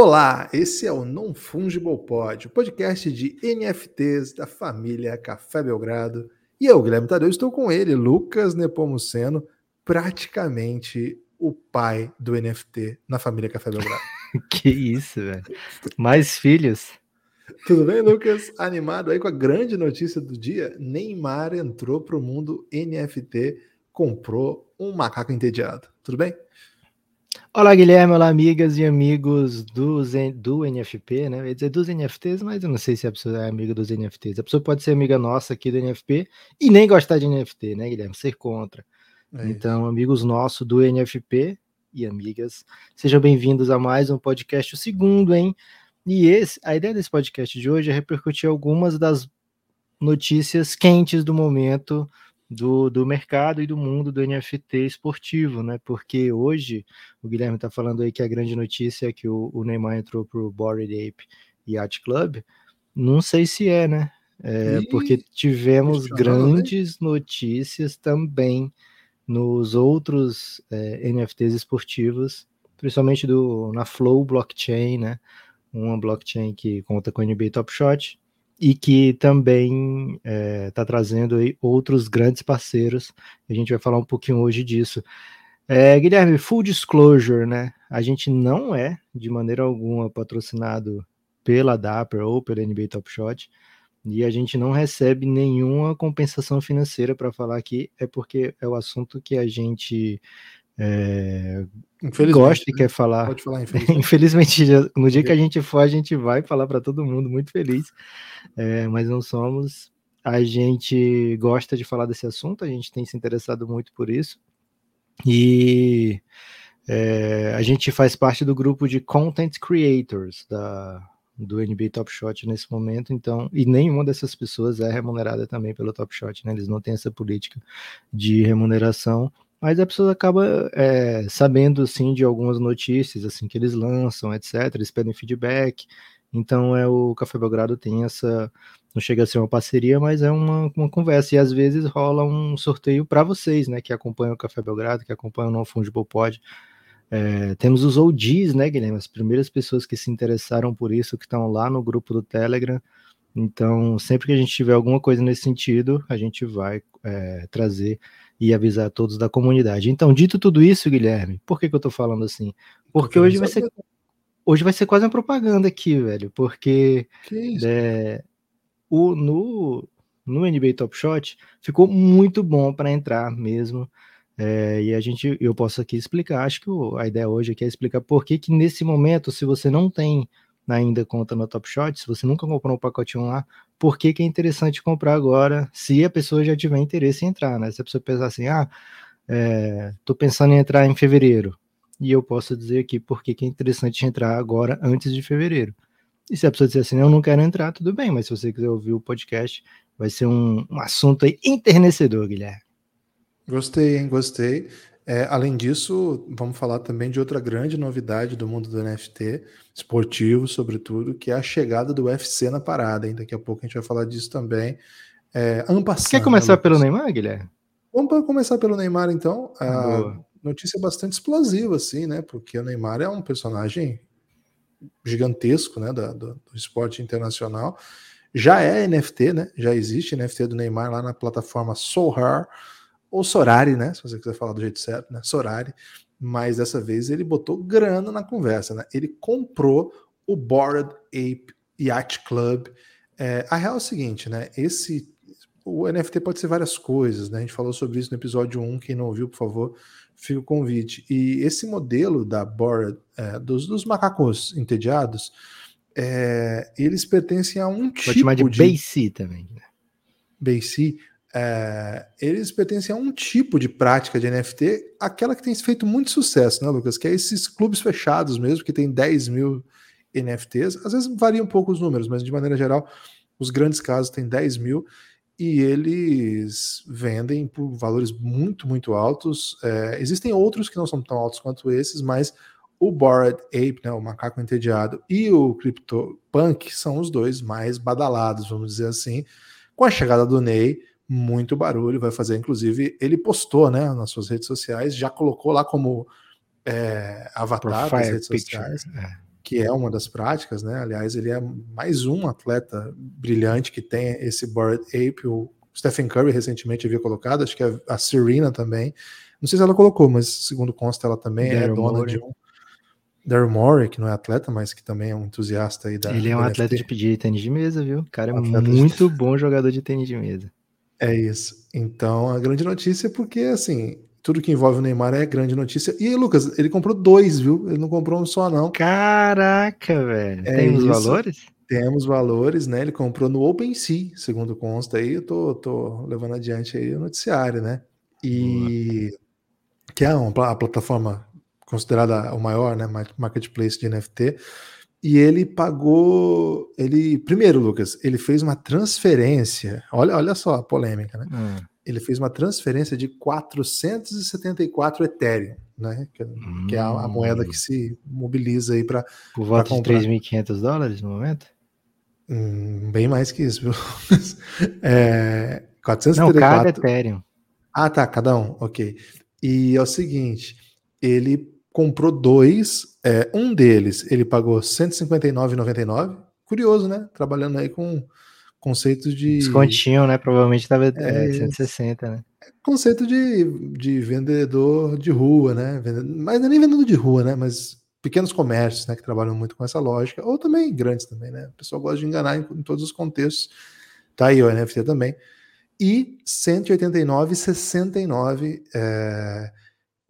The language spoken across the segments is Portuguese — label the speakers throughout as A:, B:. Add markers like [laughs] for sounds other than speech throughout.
A: Olá, esse é o Non Fungible Pod, o podcast de NFTs da família Café Belgrado. E eu, Guilherme Tadeu, estou com ele, Lucas Nepomuceno, praticamente o pai do NFT na família Café Belgrado. [laughs]
B: que isso, velho. Mais filhos.
A: Tudo bem, Lucas? Animado aí com a grande notícia do dia? Neymar entrou para o mundo NFT, comprou um macaco entediado. Tudo bem?
B: Olá, Guilherme, olá, amigas e amigos dos, do NFP, né? Eu ia dizer dos NFTs, mas eu não sei se a pessoa é amiga dos NFTs. A pessoa pode ser amiga nossa aqui do NFP e nem gostar de NFT, né, Guilherme? Ser contra. É então, amigos nossos do NFP e amigas, sejam bem-vindos a mais um podcast, o segundo, hein? E esse, a ideia desse podcast de hoje é repercutir algumas das notícias quentes do momento do, do mercado e do mundo do NFT esportivo, né? Porque hoje o Guilherme está falando aí que a grande notícia é que o, o Neymar entrou para o Bored Ape Yacht Club. Não sei se é, né? É, porque tivemos grandes notícias também nos outros é, NFTs esportivos, principalmente do, na Flow Blockchain, né? Uma blockchain que conta com o NBA Top Shot e que também está é, tá trazendo aí outros grandes parceiros. A gente vai falar um pouquinho hoje disso. É, Guilherme, full disclosure, né? A gente não é de maneira alguma patrocinado pela Dapper ou pela NBA Top Shot e a gente não recebe nenhuma compensação financeira para falar aqui, é porque é o assunto que a gente é, gosta e né? quer falar. Pode falar, [laughs] infelizmente. infelizmente, no dia que a gente for, a gente vai falar para todo mundo, muito feliz, é, mas não somos. A gente gosta de falar desse assunto, a gente tem se interessado muito por isso. E é, a gente faz parte do grupo de Content Creators da, do NBA Top Shot nesse momento, então, e nenhuma dessas pessoas é remunerada também pelo Top Shot, né? Eles não têm essa política de remuneração mas a pessoa acaba é, sabendo assim de algumas notícias assim que eles lançam, etc. Eles pedem feedback. Então é o Café Belgrado tem essa não chega a ser uma parceria, mas é uma, uma conversa e às vezes rola um sorteio para vocês, né, que acompanham o Café Belgrado, que acompanham o Non Fungible Pod. É, temos os OGs, né, Guilherme? As primeiras pessoas que se interessaram por isso, que estão lá no grupo do Telegram. Então, sempre que a gente tiver alguma coisa nesse sentido, a gente vai é, trazer e avisar a todos da comunidade. Então, dito tudo isso, Guilherme, por que, que eu tô falando assim? Porque hoje vai ser hoje vai ser quase uma propaganda aqui, velho, porque é, o, no, no NBA Top Shot ficou muito bom para entrar mesmo. É, e a gente, eu posso aqui explicar, acho que o, a ideia hoje aqui é explicar por que, que nesse momento, se você não tem ainda conta no Top Shot, se você nunca comprou um pacotinho lá, por que, que é interessante comprar agora, se a pessoa já tiver interesse em entrar, né? Se a pessoa pensar assim, ah, é, tô pensando em entrar em fevereiro, e eu posso dizer aqui por que, que é interessante entrar agora, antes de fevereiro. E se a pessoa disser assim, eu não quero entrar, tudo bem, mas se você quiser ouvir o podcast, vai ser um, um assunto aí enternecedor, Guilherme.
A: Gostei, hein? Gostei. É, além disso, vamos falar também de outra grande novidade do mundo do NFT, esportivo, sobretudo, que é a chegada do UFC na parada. Hein? Daqui a pouco a gente vai falar disso também. É,
B: Quer começar né, pelo Neymar, Guilherme?
A: Vamos começar pelo Neymar, então. A notícia bastante explosiva, assim, né? Porque o Neymar é um personagem gigantesco, né? Do, do, do esporte internacional. Já é NFT, né? Já existe NFT do Neymar lá na plataforma Sohar ou Sorari, né? Se você quiser falar do jeito certo, né? Sorari. Mas dessa vez ele botou grana na conversa, né? Ele comprou o Bored Ape Yacht Club. É, a real é o seguinte, né? Esse o NFT pode ser várias coisas, né? A gente falou sobre isso no episódio 1. Quem não ouviu, por favor, fica o convite. E esse modelo da Bored, é, dos, dos macacos entediados, é, eles pertencem a um Vou tipo.
B: Chamar de, de... BC também. Né?
A: BC é, eles pertencem a um tipo de prática de NFT, aquela que tem feito muito sucesso, né, Lucas? Que é esses clubes fechados mesmo, que tem 10 mil NFTs. Às vezes varia um pouco os números, mas de maneira geral, os grandes casos têm 10 mil e eles vendem por valores muito, muito altos. É, existem outros que não são tão altos quanto esses, mas o Bored Ape, né, o macaco entediado, e o CryptoPunk são os dois mais badalados, vamos dizer assim. Com a chegada do Ney, muito barulho, vai fazer, inclusive, ele postou, né, nas suas redes sociais, já colocou lá como é, avatar das redes picture, sociais, é. que é uma das práticas, né? Aliás, ele é mais um atleta brilhante que tem esse Bored Ape. O Stephen Curry recentemente havia colocado, acho que a Serena também. Não sei se ela colocou, mas segundo consta, ela também é Daryl é dona Morey. de um. Daryl Morey, que não é atleta, mas que também é um entusiasta aí da.
B: Ele é um atleta de pedir tênis de mesa, viu? O cara é um muito de... bom jogador de tênis de mesa.
A: É isso. Então, a grande notícia é porque, assim, tudo que envolve o Neymar é grande notícia. E Lucas, ele comprou dois, viu? Ele não comprou um só, não.
B: Caraca, velho. É Tem os valores?
A: Temos valores, né? Ele comprou no OpenSea, segundo consta aí. Eu tô, tô levando adiante aí o noticiário, né? E que é uma, a plataforma considerada o maior, né? Marketplace de NFT. E ele pagou. Ele. Primeiro, Lucas, ele fez uma transferência. Olha, olha só a polêmica, né? Hum ele fez uma transferência de 474 Ethereum, né? Que, hum. que é a, a, moeda que se mobiliza aí para.
B: Por volta de 3.500 dólares no momento?
A: Hum, bem mais que isso, viu? [laughs] é, 474.
B: Não, cada Ethereum.
A: Ah, tá, cada um, ok. E é o seguinte: ele comprou dois, é, um deles ele pagou 159,99. Curioso, né? Trabalhando aí com Conceito de.
B: Descontinho, né? Provavelmente estava é, 160, né?
A: Conceito de, de vendedor de rua, né? Mas não é nem vendedor de rua, né? Mas pequenos comércios, né? Que trabalham muito com essa lógica, ou também grandes também, né? O pessoal gosta de enganar em, em todos os contextos. Tá aí o NFT também. E 189,69 é,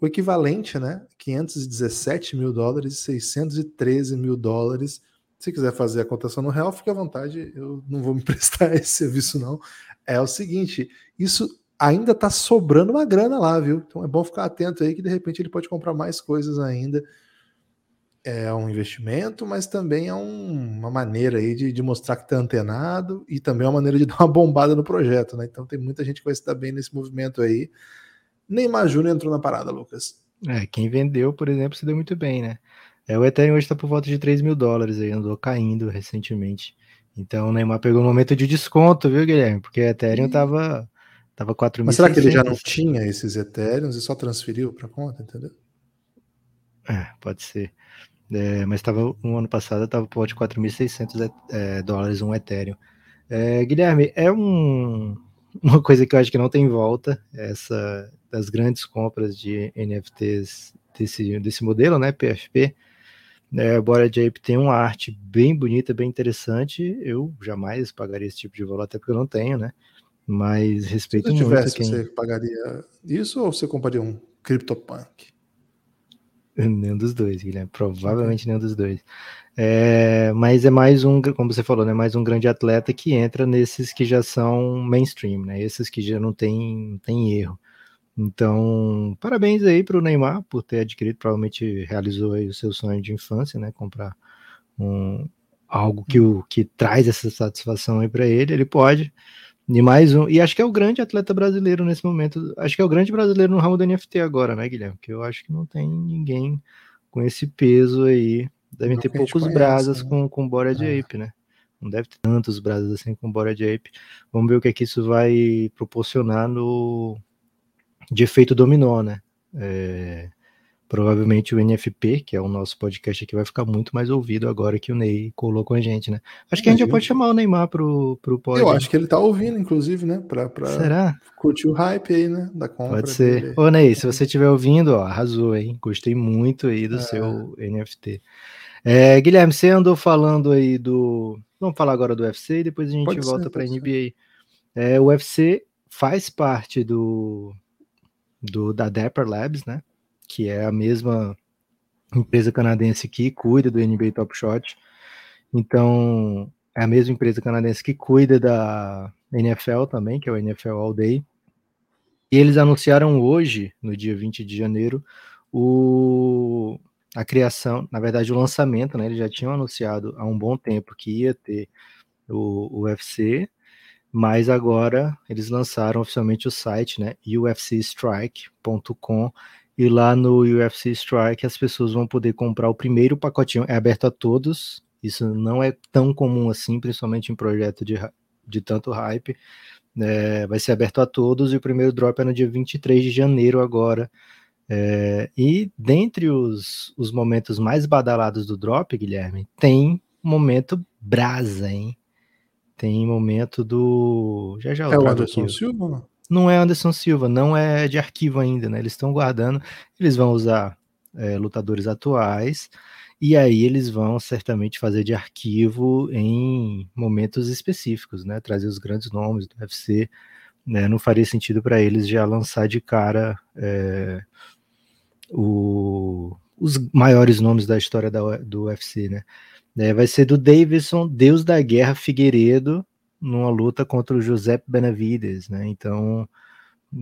A: o equivalente, né? 517 mil dólares e 613 mil dólares se quiser fazer a cotação no real, fique à vontade, eu não vou me [laughs] prestar esse serviço, não. É o seguinte: isso ainda está sobrando uma grana lá, viu? Então é bom ficar atento aí que de repente ele pode comprar mais coisas ainda. É um investimento, mas também é um, uma maneira aí de, de mostrar que está antenado e também é uma maneira de [laughs] dar uma bombada no projeto, né? Então tem muita gente que vai se dar bem nesse movimento aí. Neymar Júnior entrou na parada, Lucas.
B: É, quem vendeu, por exemplo, se deu muito bem, né? É, o Ethereum hoje está por volta de 3 mil dólares, aí andou caindo recentemente. Então o Neymar pegou um momento de desconto, viu, Guilherme? Porque o Ethereum estava tava 4
A: Mas será que ele já não tinha esses Ethereums e só transferiu para conta, entendeu?
B: É, pode ser. É, mas estava no ano passado estava por volta de 4.600 é, dólares um Ethereum. É, Guilherme, é um, [laughs] uma coisa que eu acho que não tem volta, essa das grandes compras de NFTs desse, desse modelo, né, PFP. É, Bored Ape tem uma arte bem bonita, bem interessante. Eu jamais pagaria esse tipo de valor, até porque eu não tenho, né? Mas respeito
A: Se tivesse, quem... você pagaria isso ou você compraria um CryptoPunk?
B: Nenhum dos dois, Guilherme. Provavelmente nenhum dos dois. É, mas é mais um, como você falou, né? Mais um grande atleta que entra nesses que já são mainstream, né? Esses que já não tem, tem erro. Então, parabéns aí para o Neymar por ter adquirido, provavelmente realizou aí o seu sonho de infância, né? Comprar um, algo que, o, que traz essa satisfação aí para ele, ele pode. E mais um, e acho que é o grande atleta brasileiro nesse momento. Acho que é o grande brasileiro no ramo do NFT agora, né, Guilherme? Porque eu acho que não tem ninguém com esse peso aí. Devem não ter poucos conhece, brasas né? com, com Bora de é. Ape, né? Não deve ter tantos brasas assim com Bora de Ape. Vamos ver o que é que isso vai proporcionar no, de efeito dominó, né? É, provavelmente o NFP, que é o nosso podcast aqui, vai ficar muito mais ouvido agora que o Ney colou com a gente, né? Acho que a gente já pode chamar o Neymar pro, pro
A: podcast. Eu acho que ele tá ouvindo, inclusive, né? Pra, pra
B: Será?
A: curtir o hype aí, né? Da compra.
B: Pode ser. Dele. Ô, Ney, se você estiver ouvindo, ó, arrasou, hein? Gostei muito aí do é. seu NFT. É, Guilherme, você andou falando aí do. Vamos falar agora do UFC e depois a gente pode volta para NBA. É, o UFC faz parte do, do da Dapper Labs, né? Que é a mesma empresa canadense que cuida do NBA Top Shot. Então, é a mesma empresa canadense que cuida da NFL também, que é o NFL All Day. E eles anunciaram hoje, no dia 20 de janeiro, o, a criação, na verdade, o lançamento, né? Eles já tinham anunciado há um bom tempo que ia ter o, o UFC, mas agora eles lançaram oficialmente o site, né, ufcstrike.com, e lá no UFC Strike as pessoas vão poder comprar o primeiro pacotinho, é aberto a todos, isso não é tão comum assim, principalmente em projeto de, de tanto hype, é, vai ser aberto a todos, e o primeiro drop é no dia 23 de janeiro agora, É, e dentre os, os momentos mais badalados do drop, Guilherme, tem momento brasa, hein? Tem momento do. Já já
A: é o Anderson aqui. Silva?
B: Não é Anderson Silva, não é de arquivo ainda, né? Eles estão guardando, eles vão usar é, lutadores atuais, e aí eles vão certamente fazer de arquivo em momentos específicos, né? Trazer os grandes nomes do UFC. Né? Não faria sentido para eles já lançar de cara é, o, os maiores nomes da história da, do UFC, né? É, vai ser do Davidson, Deus da Guerra Figueiredo, numa luta contra o José Benavides, né? Então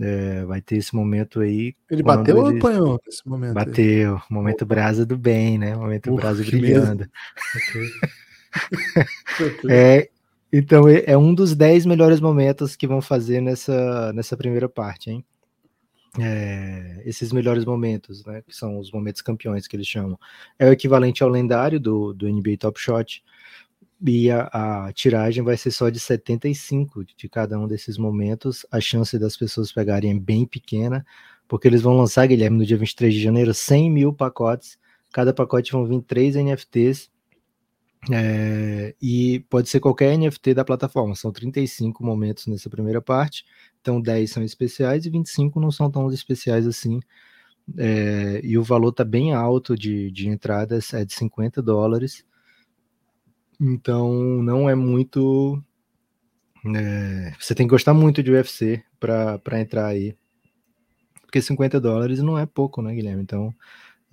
B: é, vai ter esse momento aí.
A: Ele bateu ele... ou apanhou nesse momento?
B: Bateu, aí? momento Opa. brasa do bem, né? Momento Uf, brasa brilhando. [laughs] é, então é, é um dos dez melhores momentos que vão fazer nessa, nessa primeira parte, hein? É, esses melhores momentos, né, que são os momentos campeões que eles chamam, é o equivalente ao lendário do, do NBA Top Shot, e a, a, tiragem vai ser só de 75 de cada um desses momentos. A chance das pessoas pegarem é bem pequena, porque eles vão lançar, Guilherme, no dia 23 de janeiro, 100 mil pacotes. Cada pacote vão vir três NFTs. É, e pode ser qualquer NFT da plataforma. São 35 momentos nessa primeira parte. Então, 10 são especiais e 25 não são tão especiais assim. É, e o valor está bem alto de, de entradas, é de 50 dólares. Então, não é muito. É, você tem que gostar muito de UFC para entrar aí. Porque 50 dólares não é pouco, né, Guilherme? Então,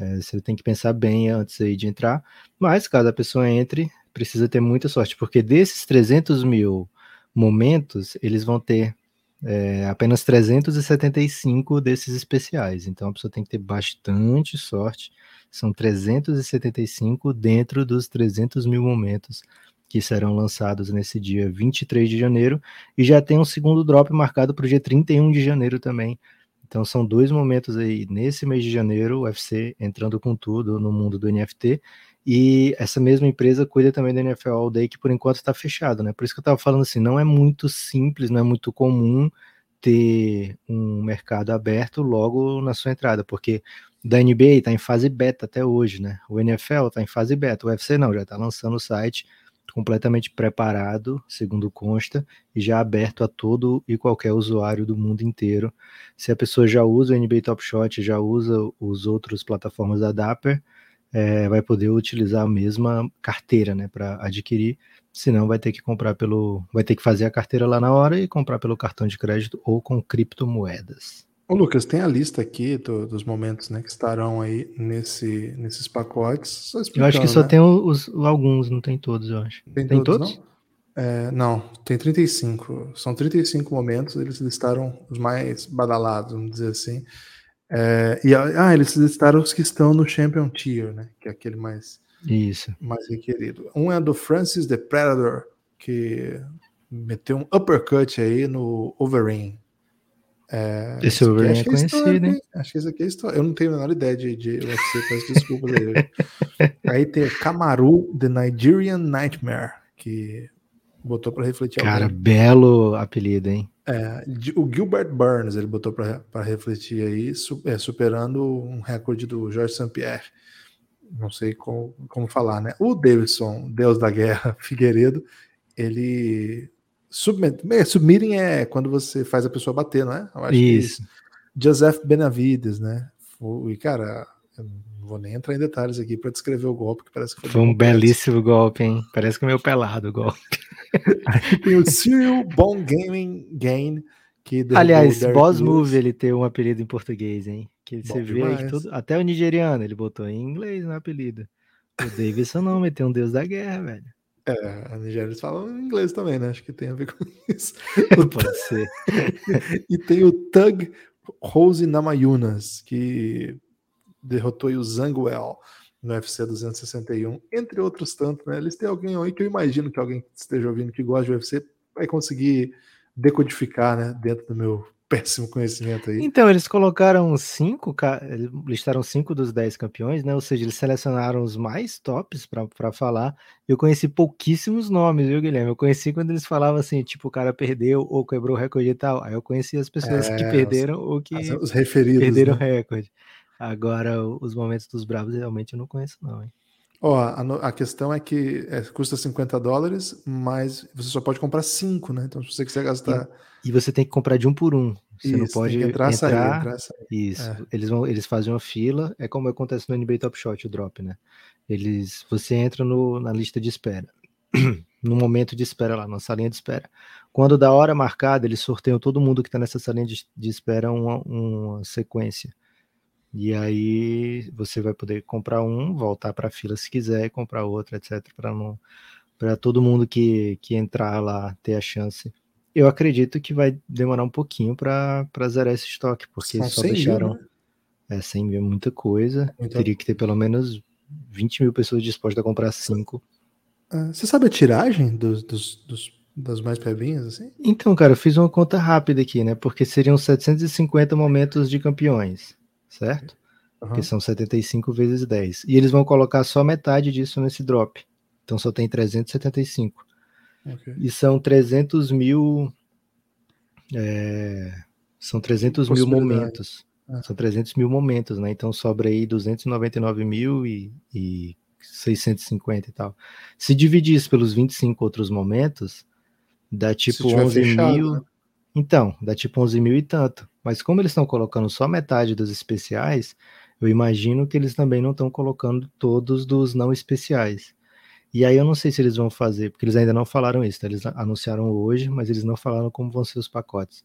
B: é, você tem que pensar bem antes aí de entrar. Mas, caso a pessoa entre, precisa ter muita sorte, porque desses 300 mil momentos, eles vão ter é, apenas 375 desses especiais. Então a pessoa tem que ter bastante sorte. São 375 dentro dos 300 mil momentos que serão lançados nesse dia 23 de janeiro. E já tem um segundo drop marcado para o dia 31 de janeiro também. Então são dois momentos aí nesse mês de janeiro, o UFC entrando com tudo no mundo do NFT. E essa mesma empresa cuida também da NFL All Day, que por enquanto está fechado, né? Por isso que eu estava falando assim, não é muito simples, não é muito comum ter um mercado aberto logo na sua entrada, porque da NBA está em fase beta até hoje, né? O NFL está em fase beta, o UFC não, já está lançando o site completamente preparado, segundo consta, e já aberto a todo e qualquer usuário do mundo inteiro. Se a pessoa já usa o NBA Top Shot, já usa os outros plataformas da Dapper, é, vai poder utilizar a mesma carteira, né, para adquirir. Senão vai ter que comprar pelo, vai ter que fazer a carteira lá na hora e comprar pelo cartão de crédito ou com criptomoedas.
A: Ô Lucas, tem a lista aqui do, dos momentos, né, que estarão aí nesse, nesses pacotes.
B: eu acho que só né? tem os, alguns, não tem todos, eu acho.
A: Tem, tem todos? todos? Não? É, não, tem 35. São 35 momentos, eles listaram os mais badalados, vamos dizer assim. É, e ah, eles listaram os que estão no Champion Tier, né? Que é aquele mais,
B: Isso.
A: mais requerido. Um é do Francis the Predator, que meteu um uppercut aí no Overeem.
B: É, esse Overeem é, é conhecido, hein?
A: Acho que esse aqui é história. Eu não tenho a menor ideia de, de UFC, peço desculpas aí. [laughs] aí tem Kamaru, The Nigerian Nightmare, que botou para refletir.
B: Cara, belo apelido, hein?
A: É, o Gilbert Burns ele botou para refletir aí, é, superando um recorde do Jorge St-Pierre. Não sei como, como falar, né? O Davidson, Deus da Guerra, [laughs] Figueiredo, ele submet, é, submitting é quando você faz a pessoa bater, não é?
B: isso.
A: Joseph Benavides, né? E cara, eu não vou nem entrar em detalhes aqui para descrever o golpe, que parece que
B: foi, foi um belíssimo golpe, hein? Parece que é meio pelado o golpe.
A: Aí [laughs] tem o Serial Bone Gaming Gain, que
B: Aliás, Boss Move ele tem um apelido em português, hein? Que Bom você vê aí tudo, até o nigeriano ele botou em inglês no apelido. O Davidson não, meteu um deus da guerra, velho.
A: É, a Nigéria eles falam inglês também, né? Acho que tem a ver [laughs] com isso. [laughs]
B: Pode ser.
A: e tem o Tug Rose Namayunas, que derrotou o Zanguel no UFC 261, entre outros tantos, né? Eles têm alguém aí que eu imagino que alguém que esteja ouvindo que gosta de UFC vai conseguir decodificar, né, dentro do meu péssimo conhecimento aí.
B: Então, eles colocaram cinco, listaram cinco dos dez campeões, né? Ou seja, eles selecionaram os mais tops para falar. Eu conheci pouquíssimos nomes, viu, Guilherme? Eu conheci quando eles falavam assim, tipo, o cara perdeu ou quebrou o recorde e tal. Aí eu conheci as pessoas é, que perderam
A: os,
B: ou que
A: os referidos,
B: perderam
A: né?
B: o recorde. Agora, os momentos dos bravos realmente eu não conheço, não, hein?
A: Ó, a, a, questão é que é, custa 50 dólares, mas você só pode comprar 5, né? Então, se você quiser gastar.
B: E, e você tem que comprar de um por um. Você isso, não pode entrar, entrar, sair, entrar sair. Isso. É. Eles, vão, eles fazem uma fila, é como acontece no NBA Top Shot, o drop, né? Eles, você entra no, na lista de espera. [clears throat] no momento de espera lá, na salinha de espera. Quando da hora marcada, eles sorteiam todo mundo que está nessa salinha de, de espera uma, uma sequência. E aí você vai poder comprar um, voltar para a fila se quiser, comprar outro, etc. Para não para todo mundo que, que entrar lá ter a chance. Eu acredito que vai demorar um pouquinho para zerar esse estoque, porque São só deixaram. Mil, né? É, 100 mil é muita coisa. Então... Teria que ter pelo menos 20 mil pessoas dispostas a comprar cinco.
A: Ah, você sabe a tiragem dos, dos, dos, das mais pebinhas, assim?
B: Então, cara, eu fiz uma conta rápida aqui, né? Porque seriam 750 momentos de campeões, certo? Uhum. Que são 75 vezes 10. E eles vão colocar só metade disso nesse drop. Então só tem 375. Okay. E são 300 mil. É, são 300 mil momentos. Ah. São 300 mil momentos, né? Então sobra aí 299 mil e, e 650 e tal. Se dividir isso pelos 25 outros momentos, dá tipo 11 fechado, mil. Né? Então, dá tipo 11 mil e tanto. Mas como eles estão colocando só metade dos especiais, eu imagino que eles também não estão colocando todos dos não especiais. E aí eu não sei se eles vão fazer, porque eles ainda não falaram isso. Tá? Eles anunciaram hoje, mas eles não falaram como vão ser os pacotes.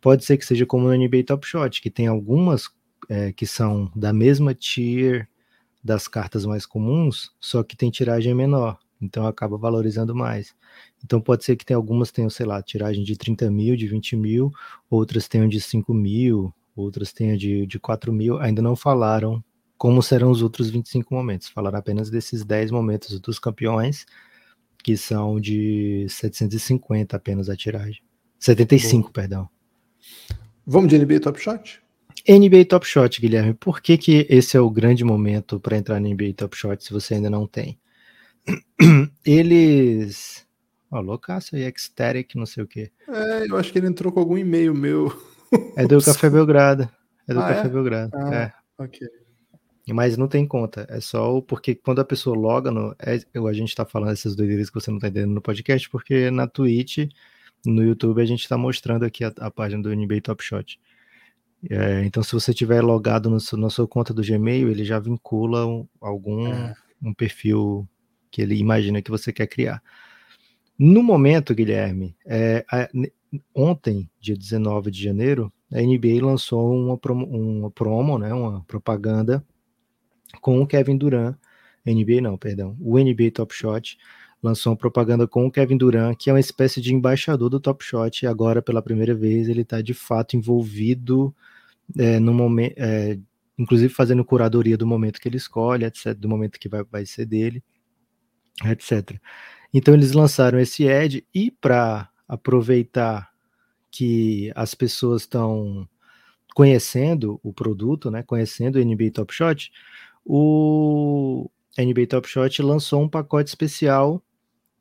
B: Pode ser que seja como no NBA Top Shot, que tem algumas é, que são da mesma tier das cartas mais comuns, só que tem tiragem menor, então acaba valorizando mais. Então pode ser que tem algumas tenham, sei lá, tiragem de 30 mil, de 20 mil, outras tenham de 5 mil, outras tenham de, de 4 mil, ainda não falaram como serão os outros 25 momentos, falaram apenas desses 10 momentos dos campeões, que são de 750 apenas a tiragem. 75, Bom. perdão.
A: Vamos de NBA Top Shot?
B: NBA Top Shot, Guilherme, por que, que esse é o grande momento para entrar no NBA Top Shot se você ainda não tem? Eles. Ó, loucaço aí, Ecstatic, não sei o quê.
A: É, eu acho que ele entrou com algum e-mail meu.
B: É do Café Belgrado. É do ah, Café é? Belgrado.
A: Ah,
B: é.
A: Ok.
B: Mas não tem conta. É só o porque quando a pessoa loga no. É, a gente tá falando essas doideiras que você não tá entendendo no podcast, porque na Twitch, no YouTube, a gente tá mostrando aqui a, a página do NBA Top Shot. É, então, se você tiver logado no, na sua conta do Gmail, ele já vincula um, algum é. um perfil que ele imagina que você quer criar. No momento, Guilherme, é, a, ontem, dia 19 de janeiro, a NBA lançou uma promo, uma promo, né, uma propaganda com o Kevin Durant. NBA não, perdão. O NBA Top Shot lançou uma propaganda com o Kevin Durant, que é uma espécie de embaixador do Top Shot, e agora, pela primeira vez, ele está de fato envolvido é, no momento, é, inclusive fazendo curadoria do momento que ele escolhe, etc., do momento que vai, vai ser dele, etc. Então eles lançaram esse ad e para aproveitar que as pessoas estão conhecendo o produto, né, conhecendo o NBA Top Shot, o NBA Top Shot lançou um pacote especial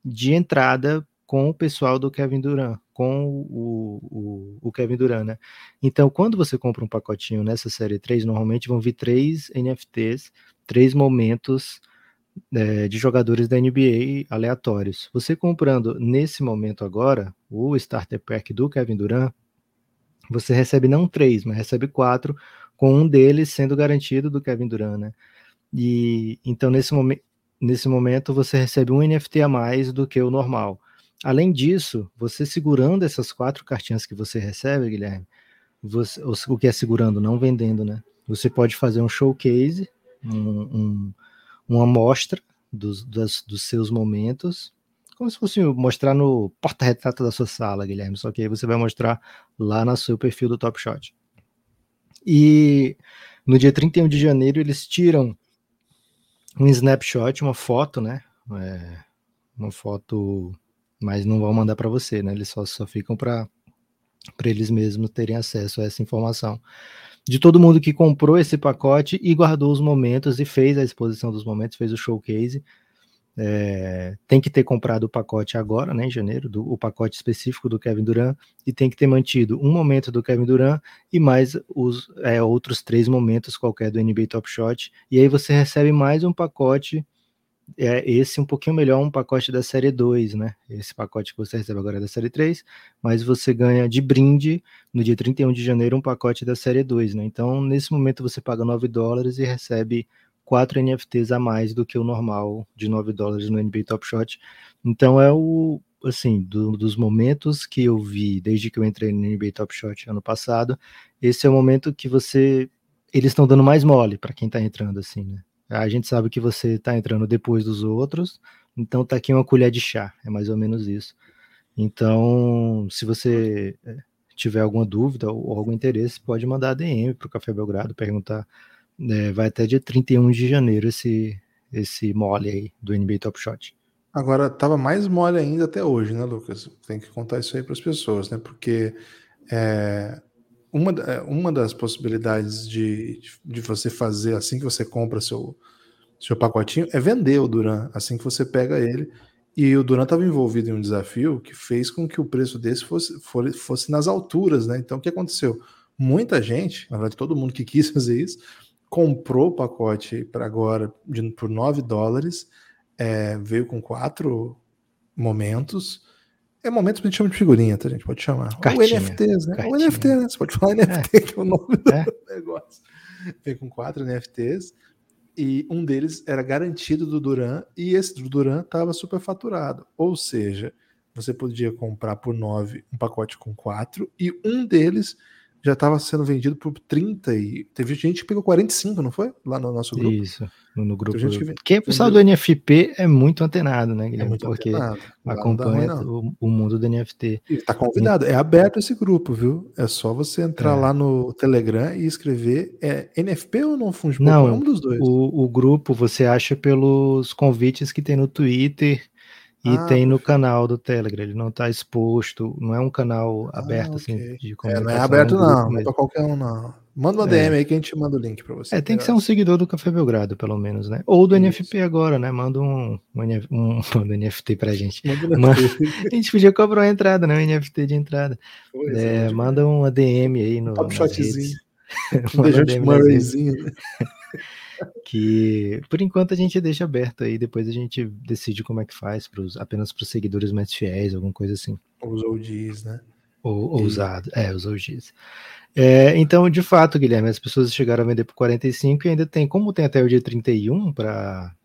B: de entrada com o pessoal do Kevin Durant, com o, o, o, Kevin Durant, né? Então, quando você compra um pacotinho nessa série 3, normalmente vão vir três NFTs, três momentos é, de jogadores da NBA aleatórios. Você comprando nesse momento agora o Starter Pack do Kevin Durant, você recebe não três, mas recebe quatro, com um deles sendo garantido do Kevin Durant, né? E então nesse momento, nesse momento você recebe um NFT a mais do que o normal. Além disso, você segurando essas quatro cartinhas que você recebe, Guilherme, você, o que é segurando, não vendendo, né? Você pode fazer um showcase, um, um, uma amostra dos, dos, seus momentos, como se fosse mostrar no porta-retrato da sua sala, Guilherme, só que aí você vai mostrar lá no seu perfil do Top Shot. E no dia 31 de janeiro eles tiram um snapshot, uma foto, né? É, uma foto, mas não vão mandar para você, né? Eles só, só ficam para eles mesmos terem acesso a essa informação. De todo mundo que comprou esse pacote e guardou os momentos e fez a exposição dos momentos, fez o showcase. é, tem que ter comprado o pacote agora, né, em janeiro, do, o pacote específico do Kevin Durant, e tem que ter mantido um momento do Kevin Durant e mais os é, outros três momentos qualquer do NBA Top Shot, e aí você recebe mais um pacote, é, esse um pouquinho melhor, um pacote da série 2, né, esse pacote que você recebe agora é da série 3, mas você ganha de brinde no dia 31 de janeiro um pacote da série 2, né, então nesse momento você paga 9 dólares e recebe quatro NFTs a mais do que o normal de 9 dólares no NBA Top Shot. Então é o assim, do, dos momentos que eu vi desde que eu entrei no NBA Top Shot ano passado, esse é o momento que você eles estão dando mais mole para quem está entrando assim, né? A gente sabe que você está entrando depois dos outros, então tá aqui uma colher de chá, é mais ou menos isso. Então, se você é, tiver alguma dúvida ou algum interesse, pode mandar DM para o Café Belgrado, perguntar é, vai até dia 31 de janeiro esse, esse mole aí do NBA Top Shot.
A: Agora, tava mais mole ainda até hoje, né, Lucas? Tem que contar isso aí para as pessoas, né? Porque é, uma, é, uma das possibilidades de, de você fazer assim que você compra seu, seu pacotinho é vender o Duran assim que você pega ele. E o Duran estava envolvido em um desafio que fez com que o preço desse fosse, fosse, fosse nas alturas, né? Então, o que aconteceu? Muita gente, na verdade, todo mundo que quis [laughs] fazer isso, comprou o pacote para agora de, por 9 dólares, é, veio com quatro momentos. É momentos que a gente chama de figurinha, tá? A gente pode chamar.
B: Cartinha,
A: Ou NFTs, né?
B: Cartinha.
A: Ou NFT, né? Você pode falar NFT, é. que é o nome do
B: é.
A: negócio. Veio com quatro NFTs e um deles era garantido do Duran e esse do Duran estava superfaturado. Ou seja, você podia comprar por 9 um pacote com quatro e um deles já estava sendo vendido por 30 e teve gente que pegou 45, não foi? Lá no nosso grupo.
B: Isso, no grupo.
A: Tem gente que
B: Quem é pessoal do NFP é muito antenado, né, Guilherme?
A: É muito
B: Porque
A: antenado.
B: acompanha o, o, mundo do NFT.
A: E tá convidado, é aberto esse grupo, viu? É só você entrar
B: É.
A: lá no Telegram e escrever é NFP ou não Fungible?
B: Não,
A: é um dos dois.
B: O, o grupo você acha pelos convites que tem no Twitter e
A: Ah,
B: tem no canal do Telegram. Ele não está exposto, não é um canal
A: Ah,
B: aberto assim
A: ok.
B: de
A: É,
B: comunicação.
A: não é
B: um
A: aberto não, não é pra qualquer um não. Manda uma
B: É.
A: DM aí que a gente manda o link pra você.
B: É, tem que ser um seguidor do Café Belgrado, pelo menos, né? Ou do
A: Isso.
B: NFP agora, né? Manda um, um, um, [laughs] um NFT pra gente.
A: Manda. [laughs]
B: A gente podia cobrar uma entrada, né? Um NFT de entrada.
A: Pois
B: É,
A: é,
B: manda uma DM aí no.
A: Top shotzinho. [laughs] um Dejante. Murrayzinho. né?
B: Que por enquanto a gente deixa aberto aí, depois a gente decide como é que faz, pros, apenas para os seguidores mais fiéis, alguma coisa assim.
A: Os OGs, né?
B: Ou ousado, é, os OGs. É, então, de fato, Guilherme, as pessoas chegaram a vender por 45 e ainda tem, como tem até o dia 31 para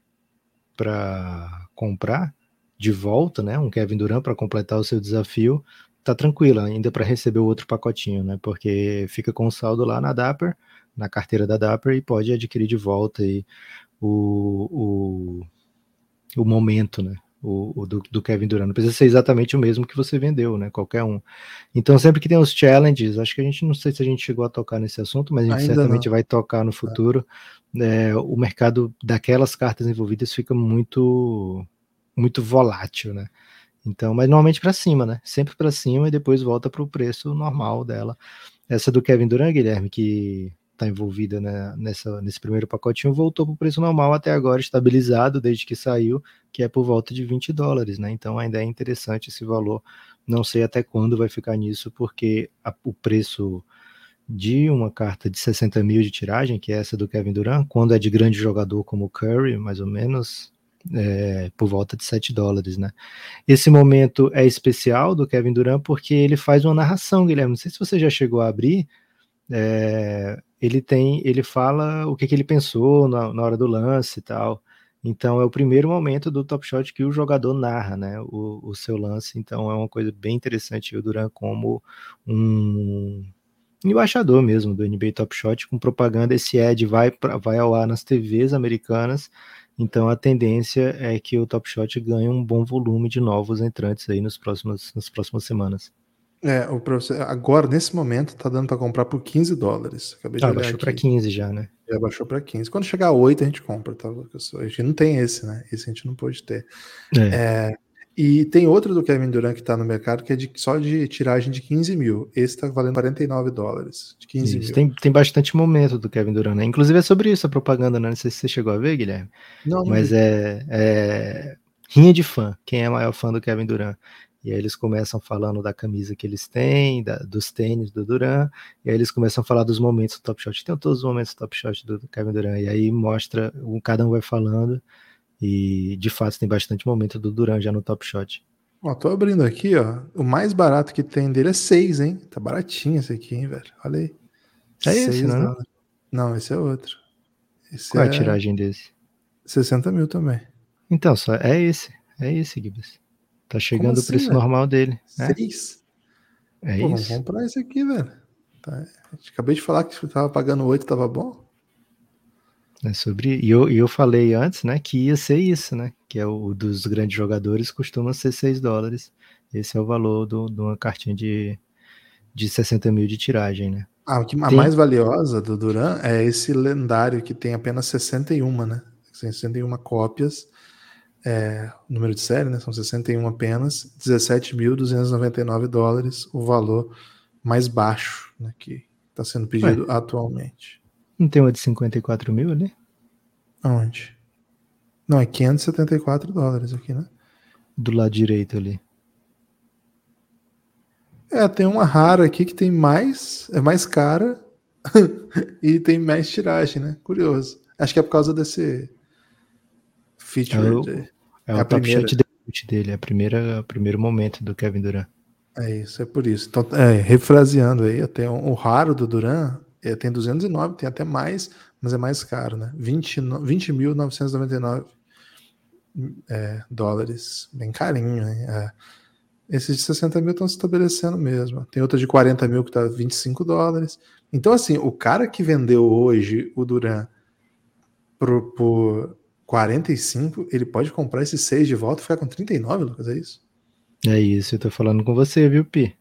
B: para comprar de volta, né, um Kevin Durant para completar o seu desafio, tá tranquilo, ainda para receber o outro pacotinho, né, porque fica com o saldo lá na Dapper, na carteira da Dapper e pode adquirir de volta aí o, o, o momento, né, o, o do, do Kevin Durant. Não precisa ser exatamente o mesmo que você vendeu, né? Qualquer um. Então, sempre que tem os challenges, acho que a gente não sei se a gente chegou a tocar nesse assunto, mas a gente
A: Ainda
B: certamente vai tocar no futuro. É, o mercado daquelas cartas envolvidas fica muito muito volátil, né? Então, mas normalmente para cima, né? Sempre para cima e depois volta para o preço normal dela. Essa do Kevin Durant, Guilherme, que está envolvida nessa, nesse primeiro pacotinho, voltou para o preço normal até agora, estabilizado desde que saiu, que é por volta de 20 dólares, né? Então ainda é interessante esse valor. Não sei até quando vai ficar nisso, porque a, o preço de uma carta de 60 mil de tiragem, que é essa do Kevin Durant, quando é de grande jogador como Curry, mais ou menos, é, por volta de 7 dólares, né? Esse momento é especial do Kevin Durant porque ele faz uma narração, Guilherme. Não sei se você já chegou a abrir. É, ele tem, ele fala o que, que ele pensou na, na, hora do lance e tal. Então é o primeiro momento do Top Shot que o jogador narra, né? O, o seu lance. Então é uma coisa bem interessante o Durant como um embaixador mesmo do NBA Top Shot com propaganda. Esse ad vai, pra, vai ao ar nas TVs americanas. Então a tendência é que o Top Shot ganhe um bom volume de novos entrantes aí nos próximos, nas próximas semanas.
A: É, o agora, nesse momento, tá dando para comprar por 15 dólares.
B: Acabei de ah, baixou para 15 já, né?
A: Já baixou para 15. Quando chegar a 8, a gente compra, tá? A gente não tem esse, né? Esse a gente não pode ter. É. É, e tem outro do Kevin Durant que tá no mercado que é de, só de tiragem de 15 mil. Esse tá valendo 49 dólares. De 15
B: isso,
A: mil.
B: Tem, tem bastante momento do Kevin Durant, né? Inclusive é sobre isso a propaganda, né? Não sei se você chegou a ver, Guilherme.
A: Não, não
B: Mas é, é, rinha de fã, quem é maior fã do Kevin Durant. E aí eles começam falando da camisa que eles têm, da, dos tênis do Duran, e aí eles começam a falar dos momentos do Top Shot. Tem todos os momentos do Top Shot do Kevin Durant, e aí mostra, cada um vai falando, e de fato tem bastante momento do Duran já no Top Shot.
A: Ó, tô abrindo aqui, ó. O mais barato que tem dele é 6, hein? Tá baratinho esse aqui, hein, velho? Olha aí.
B: É esse, não?
A: Não, esse é outro.
B: Esse Qual é a tiragem desse?
A: 60 mil também.
B: Então, só é esse. É esse, Gibbs. Tá chegando assim, o preço velho? normal dele.
A: Né? Seis? É, é Pô, isso. Vamos comprar esse aqui, velho. Tá. Acabei de falar que tava pagando 8, tava bom.
B: É sobre e eu, eu falei antes, né, que ia ser isso, né, que é o dos grandes jogadores costuma ser 6 dólares. Esse é o valor de uma cartinha de, de 60 mil de tiragem, né?
A: Ah, o que, a mais valiosa do Duran é esse lendário que tem apenas 61, né? 61 cópias. É, número de série, né? São 61 apenas, 17.299 dólares, o valor mais baixo né, que está sendo pedido Ué. atualmente.
B: Não tem uma de 54 mil ali?
A: Onde? Não, é 574 dólares aqui, né?
B: Do lado direito ali.
A: É, tem uma rara aqui que tem mais, é mais cara [laughs] e tem mais tiragem, né? Curioso. Acho que é por causa desse feature. É
B: o, é é o top primeira. shot dele, é a primeira, o primeiro momento do Kevin Durant.
A: É isso, é por isso. Então, é, refraseando aí, até o raro do Durant é, tem 209, tem até mais, mas é mais caro, né? 20.999 20 é, dólares. Bem carinho, né? É. Esses de 60 mil estão se estabelecendo mesmo. Tem outra de 40 mil que está 25 dólares. Então, assim, o cara que vendeu hoje o Duran por, por 45, ele pode comprar esses 6 de volta e ficar com 39, Lucas, é isso?
B: É isso, eu tô falando com você, viu, Pi?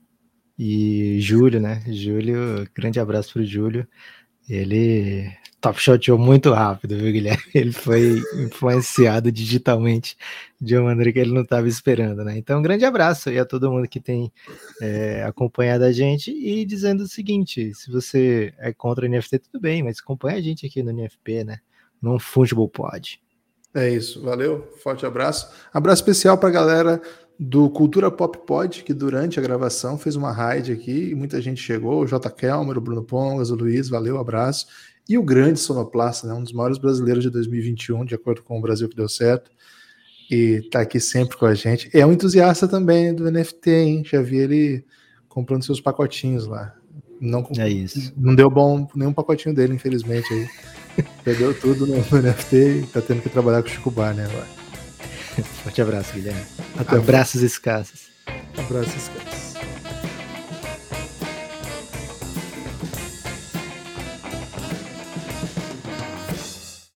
B: E Júlio, né? Júlio, grande abraço pro Júlio. Ele top shoteou muito rápido, viu, Guilherme? [laughs] Ele foi influenciado digitalmente de uma maneira que ele não estava esperando, né? Então, um grande abraço aí a todo mundo que tem é, acompanhado a gente e dizendo o seguinte: se você é contra o NFT, tudo bem, mas acompanha a gente aqui no NFP, né? No Fungible Pod.
A: É isso, valeu, forte abraço. Abraço especial para a galera do Cultura Pop Pod, que durante a gravação fez uma raid aqui e muita gente chegou, o J. Kelmer, o Bruno Pongas, o Luiz, valeu, abraço. E o grande sonoplasta, né, um dos maiores brasileiros de 2021, de acordo com o Brasil que deu certo, e tá aqui sempre com a gente. É um entusiasta também do NFT, hein? Já vi ele comprando seus pacotinhos lá. Não,
B: é isso.
A: Não deu bom nenhum pacotinho dele, infelizmente. Aí. Perdeu tudo no, no NFT e tá tendo que trabalhar com o Chico Barney agora. [laughs]
B: Forte abraço, Guilherme. Até abraços escassos.
A: Abraços escassos.